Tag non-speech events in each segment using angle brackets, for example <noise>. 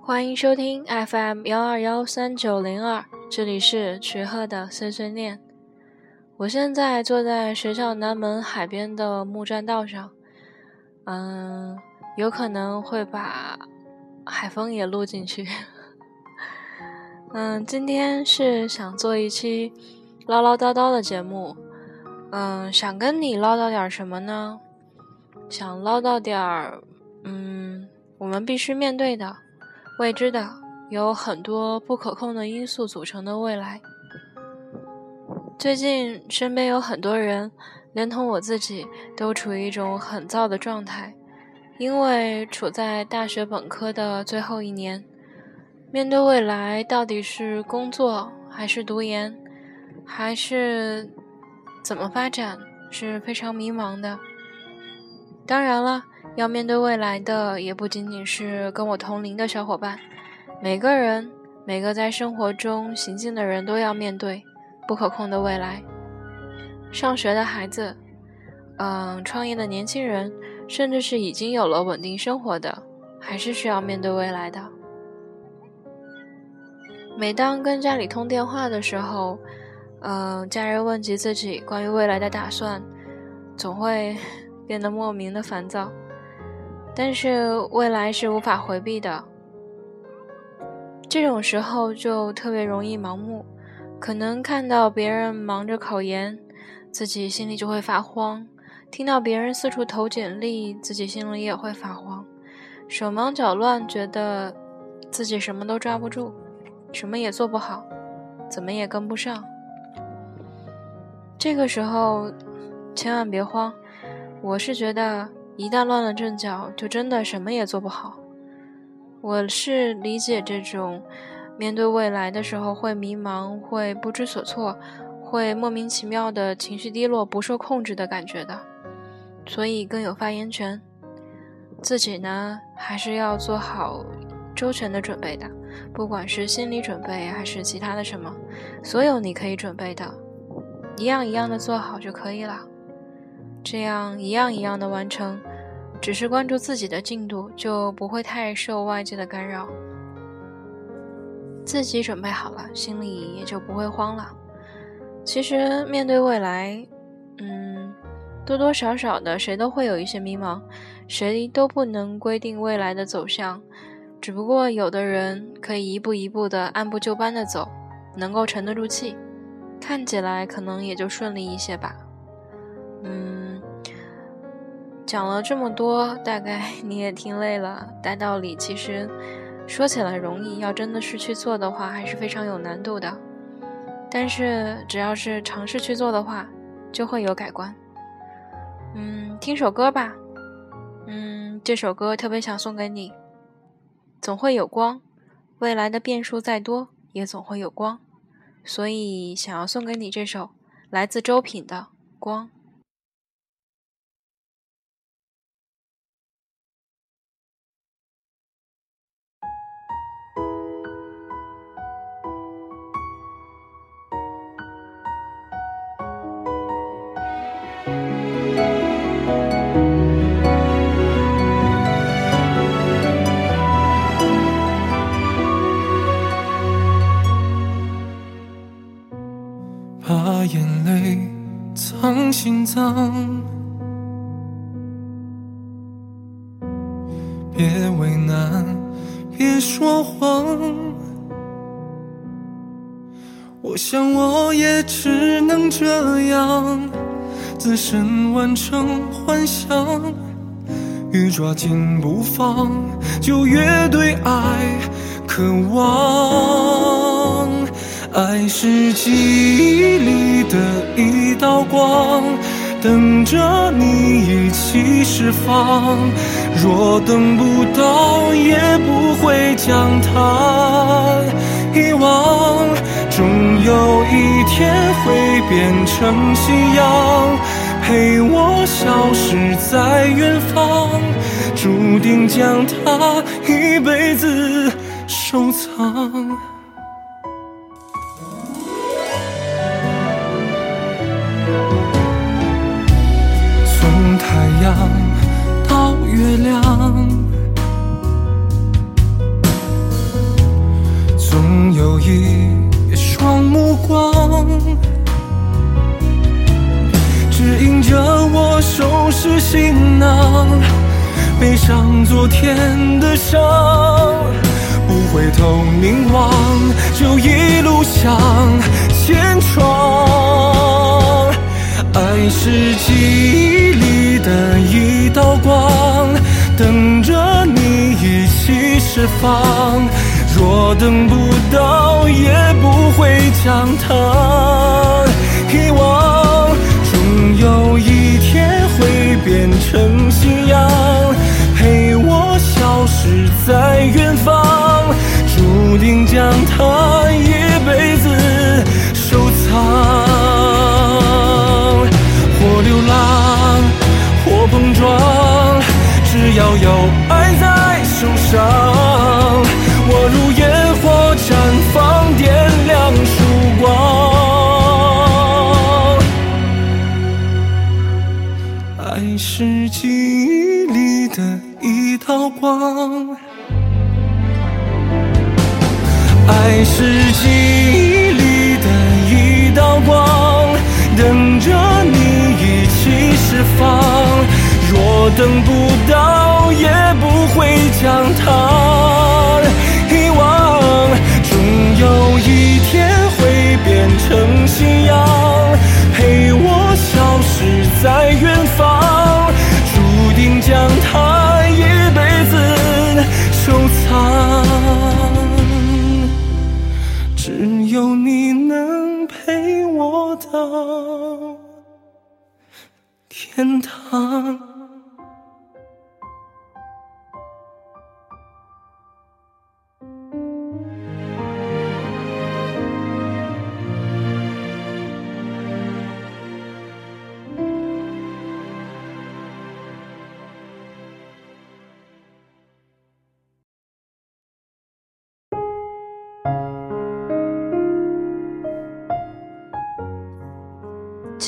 欢迎收听 FM 幺二幺三九零二，这里是曲鹤的碎碎念。我现在坐在学校南门海边的木栈道上，嗯，有可能会把海风也录进去。<laughs> 嗯，今天是想做一期唠唠叨叨的节目，嗯，想跟你唠叨点什么呢？想唠叨点儿，嗯，我们必须面对的。未知的，有很多不可控的因素组成的未来。最近身边有很多人，连同我自己，都处于一种很燥的状态，因为处在大学本科的最后一年，面对未来到底是工作还是读研，还是怎么发展，是非常迷茫的。当然了。要面对未来的也不仅仅是跟我同龄的小伙伴，每个人，每个在生活中行进的人都要面对不可控的未来。上学的孩子，嗯，创业的年轻人，甚至是已经有了稳定生活的，还是需要面对未来的。每当跟家里通电话的时候，嗯，家人问及自己关于未来的打算，总会 <laughs> 变得莫名的烦躁。但是未来是无法回避的，这种时候就特别容易盲目，可能看到别人忙着考研，自己心里就会发慌；听到别人四处投简历，自己心里也会发慌，手忙脚乱，觉得自己什么都抓不住，什么也做不好，怎么也跟不上。这个时候千万别慌，我是觉得。一旦乱了阵脚，就真的什么也做不好。我是理解这种面对未来的时候会迷茫、会不知所措、会莫名其妙的情绪低落、不受控制的感觉的，所以更有发言权。自己呢，还是要做好周全的准备的，不管是心理准备还是其他的什么，所有你可以准备的，一样一样的做好就可以了。这样一样一样的完成。只是关注自己的进度，就不会太受外界的干扰。自己准备好了，心里也就不会慌了。其实面对未来，嗯，多多少少的谁都会有一些迷茫，谁都不能规定未来的走向。只不过有的人可以一步一步的按部就班的走，能够沉得住气，看起来可能也就顺利一些吧。嗯。讲了这么多，大概你也听累了。大道理其实说起来容易，要真的是去做的话，还是非常有难度的。但是只要是尝试去做的话，就会有改观。嗯，听首歌吧。嗯，这首歌特别想送给你。总会有光，未来的变数再多，也总会有光。所以想要送给你这首来自周品的《光》。心脏，别为难，别说谎。我想我也只能这样，自身完成幻想，越抓紧不放，就越对爱渴望。爱是记忆里的一道光，等着你一起释放。若等不到，也不会将它遗忘。终有一天会变成夕阳，陪我消失在远方，注定将它一辈子收藏。背上昨天的伤，不回头凝望，就一路向前闯。爱是记忆里的一道光，等着你一起释放。若等不到，也不会将它在远方，注定将它一辈子收藏。或流浪，或碰撞，只要有爱在手上，我如烟火绽放，点亮曙光。爱是记忆里的一道光，爱是记忆里的一道光，等着你。一起释放，若等不到，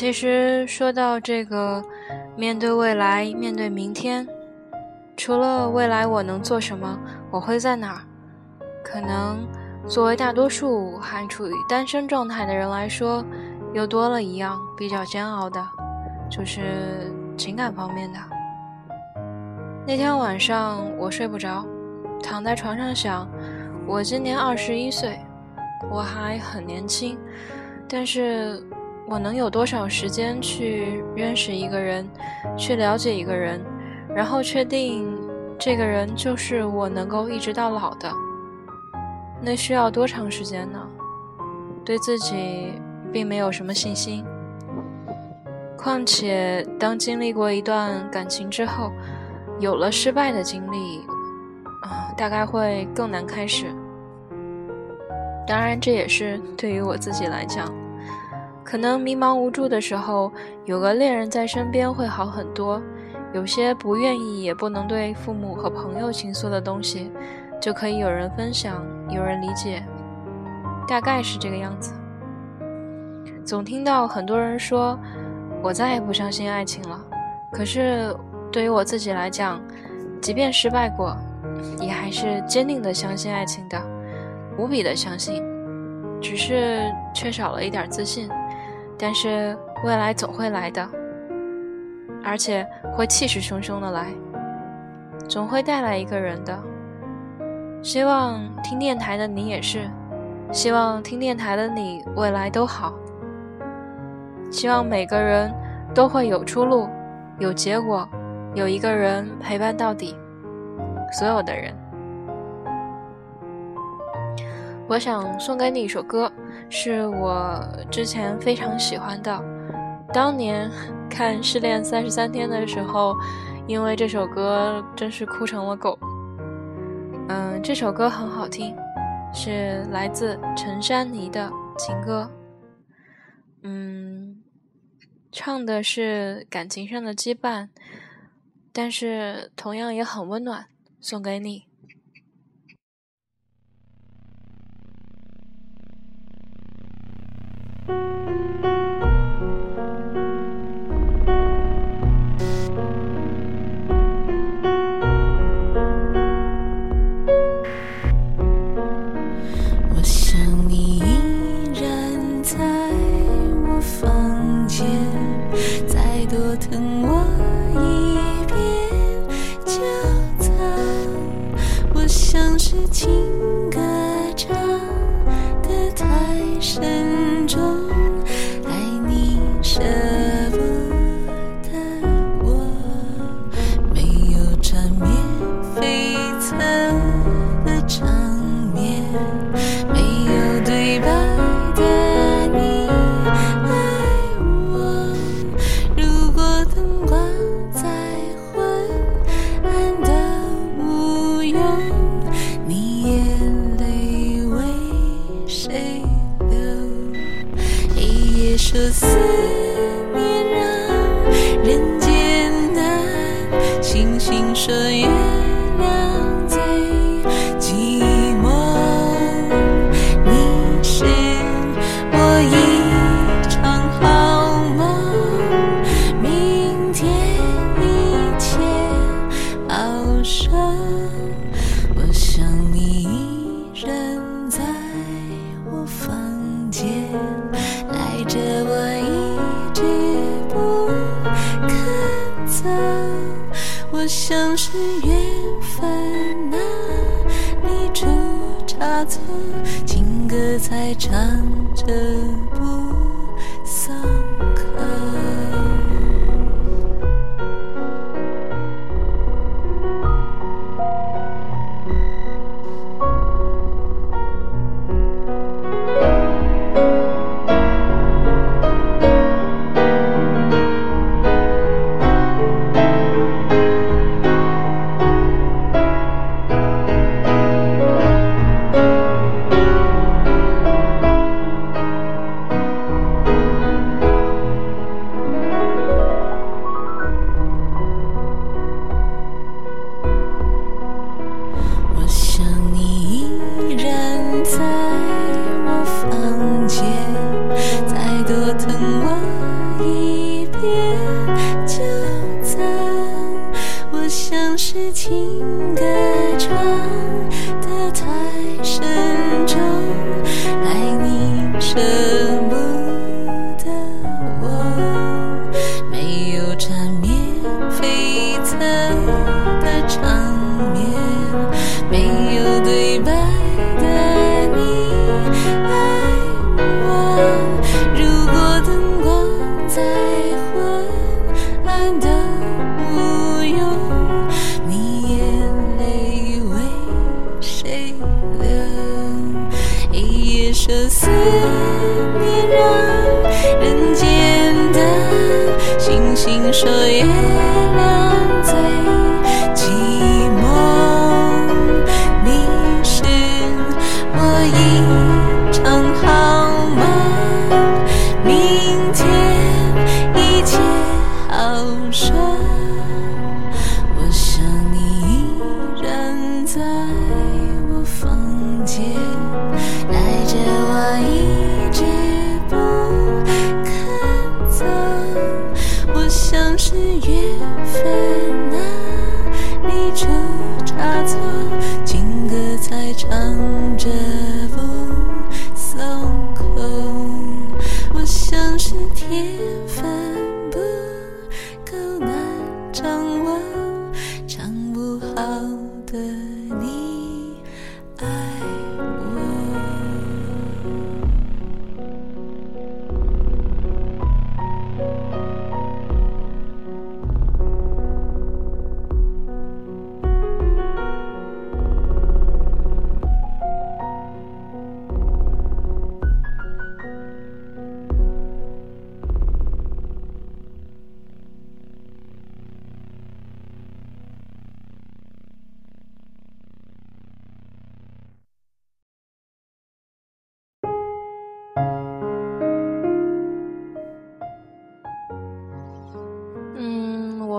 其实说到这个，面对未来，面对明天，除了未来我能做什么，我会在哪儿？可能作为大多数还处于单身状态的人来说，又多了一样比较煎熬的，就是情感方面的。那天晚上我睡不着，躺在床上想，我今年二十一岁，我还很年轻，但是。我能有多少时间去认识一个人，去了解一个人，然后确定这个人就是我能够一直到老的？那需要多长时间呢？对自己并没有什么信心。况且，当经历过一段感情之后，有了失败的经历，啊，大概会更难开始。当然，这也是对于我自己来讲。可能迷茫无助的时候，有个恋人在身边会好很多。有些不愿意也不能对父母和朋友倾诉的东西，就可以有人分享，有人理解。大概是这个样子。总听到很多人说，我再也不相信爱情了。可是对于我自己来讲，即便失败过，也还是坚定的相信爱情的，无比的相信，只是缺少了一点自信。但是未来总会来的，而且会气势汹汹的来，总会带来一个人的。希望听电台的你也是，希望听电台的你未来都好。希望每个人都会有出路，有结果，有一个人陪伴到底。所有的人，我想送给你一首歌。是我之前非常喜欢的，当年 <laughs> 看《失恋三十三天》的时候，因为这首歌真是哭成了狗。嗯，这首歌很好听，是来自陈珊妮的情歌。嗯，唱的是感情上的羁绊，但是同样也很温暖，送给你。是死。我像是缘分啊，你出差错，情歌在唱着。啊生思念让人间的星星说月亮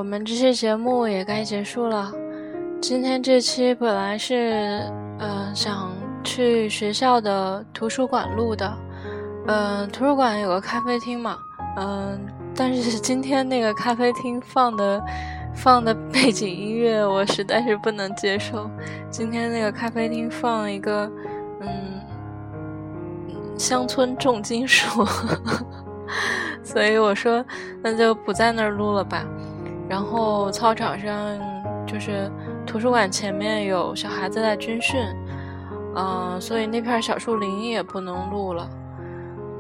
我们这期节目也该结束了。今天这期本来是，嗯、想去学校的图书馆录的，嗯、图书馆有个咖啡厅嘛，嗯、但是今天那个咖啡厅放的放的背景音乐我实在是不能接受。今天那个咖啡厅放了一个，嗯，乡村重金属。<laughs> 所以我说那就不在那儿录了吧。然后操场上就是图书馆前面有小孩子在军训，嗯、所以那片小树林也不能录了，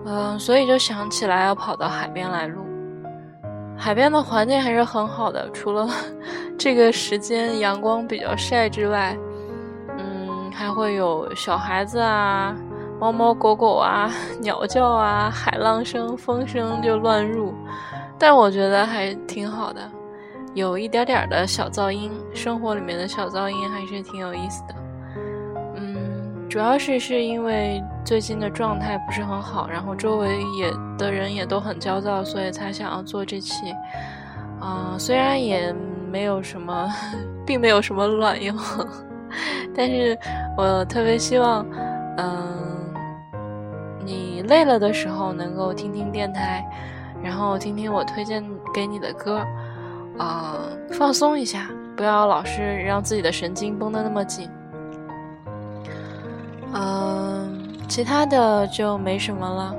嗯、所以就想起来要跑到海边来录。海边的环境还是很好的，除了 <laughs> 这个时间阳光比较晒之外，嗯，还会有小孩子啊。猫猫狗狗啊，鸟叫啊，海浪声、风声就乱入，但我觉得还挺好的，有一点点的小噪音，生活里面的小噪音还是挺有意思的。嗯，主要是是因为最近的状态不是很好，然后周围也的人也都很焦躁，所以才想要做这期。啊、虽然也没有什么，并没有什么卵用，<laughs> 但是我特别希望，嗯。你累了的时候能够听听电台，然后听听我推荐给你的歌，啊、放松一下，不要老是让自己的神经绷得那么紧。嗯、其他的就没什么了，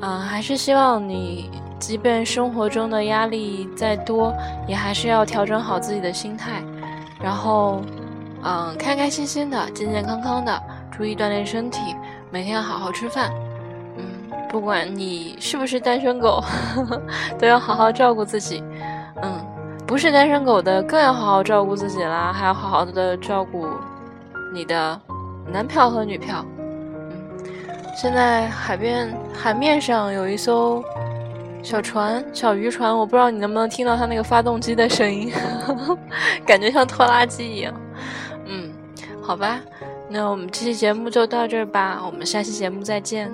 啊、还是希望你即便生活中的压力再多，也还是要调整好自己的心态，然后，嗯，开开心心的，健健康康的，注意锻炼身体，每天好好吃饭。嗯，不管你是不是单身狗，<laughs> 都要好好照顾自己。不是单身狗的更要好好照顾自己啦，还要好好的照顾你的男票和女票。嗯，现在海边海面上有一艘。小船，小渔船，我不知道你能不能听到它那个发动机的声音，<laughs> 感觉像拖拉机一样。嗯，好吧，那我们这期节目就到这儿吧，我们下期节目再见。